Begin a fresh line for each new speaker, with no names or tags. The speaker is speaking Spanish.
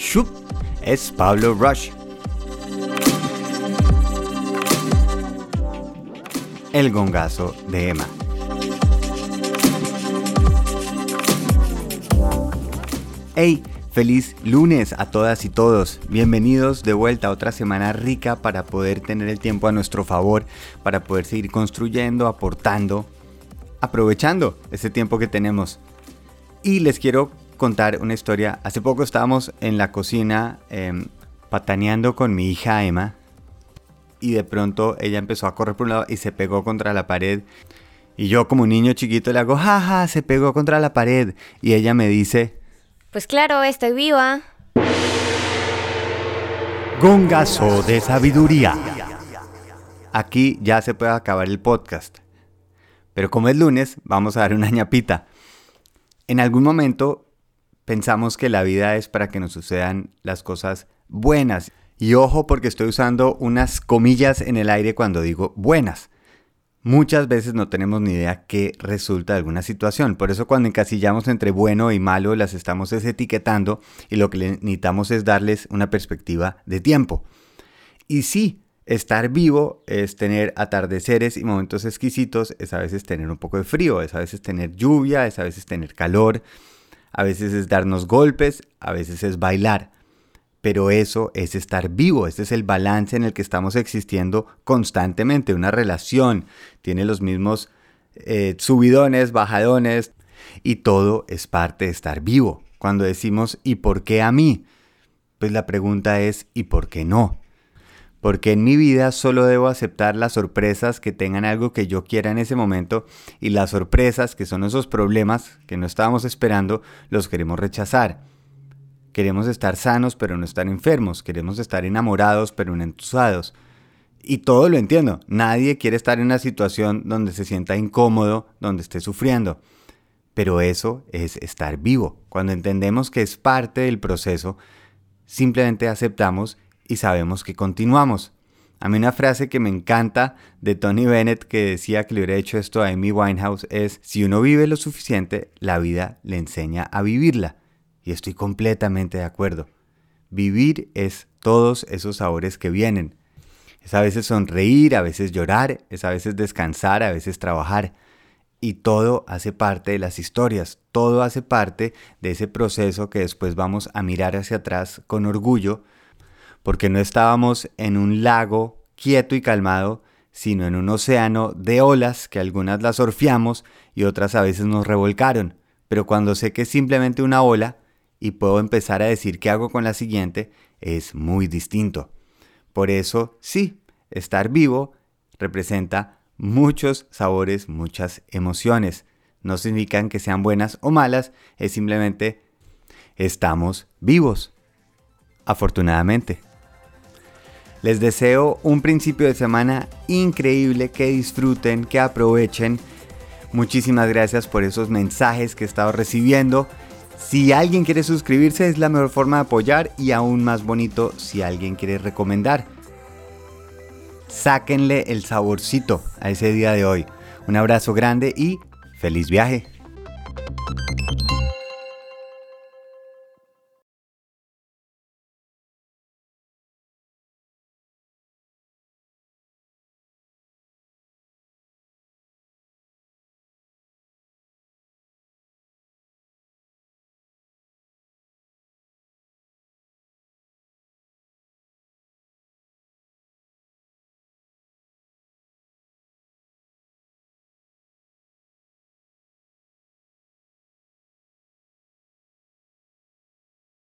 ¡Shup! Es Pablo Rush. El gongazo de Emma. ¡Hey! Feliz lunes a todas y todos. Bienvenidos de vuelta a otra semana rica para poder tener el tiempo a nuestro favor, para poder seguir construyendo, aportando, aprovechando ese tiempo que tenemos. Y les quiero contar una historia. Hace poco estábamos en la cocina em, pataneando con mi hija Emma y de pronto ella empezó a correr por un lado y se pegó contra la pared. Y yo como un niño chiquito le hago, jaja, se pegó contra la pared. Y ella me dice,
pues claro, estoy viva.
Gongazo de sabiduría. Aquí ya se puede acabar el podcast. Pero como es lunes, vamos a dar una ñapita. En algún momento pensamos que la vida es para que nos sucedan las cosas buenas. Y ojo porque estoy usando unas comillas en el aire cuando digo buenas. Muchas veces no tenemos ni idea qué resulta de alguna situación. Por eso cuando encasillamos entre bueno y malo las estamos etiquetando y lo que necesitamos es darles una perspectiva de tiempo. Y sí, estar vivo es tener atardeceres y momentos exquisitos, es a veces tener un poco de frío, es a veces tener lluvia, es a veces tener calor, a veces es darnos golpes, a veces es bailar pero eso es estar vivo, este es el balance en el que estamos existiendo constantemente. Una relación tiene los mismos eh, subidones, bajadones, y todo es parte de estar vivo. Cuando decimos ¿y por qué a mí? Pues la pregunta es ¿y por qué no? Porque en mi vida solo debo aceptar las sorpresas que tengan algo que yo quiera en ese momento y las sorpresas, que son esos problemas que no estábamos esperando, los queremos rechazar. Queremos estar sanos pero no estar enfermos. Queremos estar enamorados pero no entusiasmados. Y todo lo entiendo. Nadie quiere estar en una situación donde se sienta incómodo, donde esté sufriendo. Pero eso es estar vivo. Cuando entendemos que es parte del proceso, simplemente aceptamos y sabemos que continuamos. A mí una frase que me encanta de Tony Bennett que decía que le hubiera hecho esto a Amy Winehouse es, si uno vive lo suficiente, la vida le enseña a vivirla. Y estoy completamente de acuerdo. Vivir es todos esos sabores que vienen. Es a veces sonreír, a veces llorar, es a veces descansar, a veces trabajar. Y todo hace parte de las historias, todo hace parte de ese proceso que después vamos a mirar hacia atrás con orgullo, porque no estábamos en un lago quieto y calmado, sino en un océano de olas que algunas las surfiamos y otras a veces nos revolcaron. Pero cuando sé que es simplemente una ola, y puedo empezar a decir qué hago con la siguiente, es muy distinto. Por eso, sí, estar vivo representa muchos sabores, muchas emociones. No significan que sean buenas o malas, es simplemente estamos vivos. Afortunadamente. Les deseo un principio de semana increíble, que disfruten, que aprovechen. Muchísimas gracias por esos mensajes que he estado recibiendo. Si alguien quiere suscribirse es la mejor forma de apoyar y aún más bonito si alguien quiere recomendar. Sáquenle el saborcito a ese día de hoy. Un abrazo grande y feliz viaje.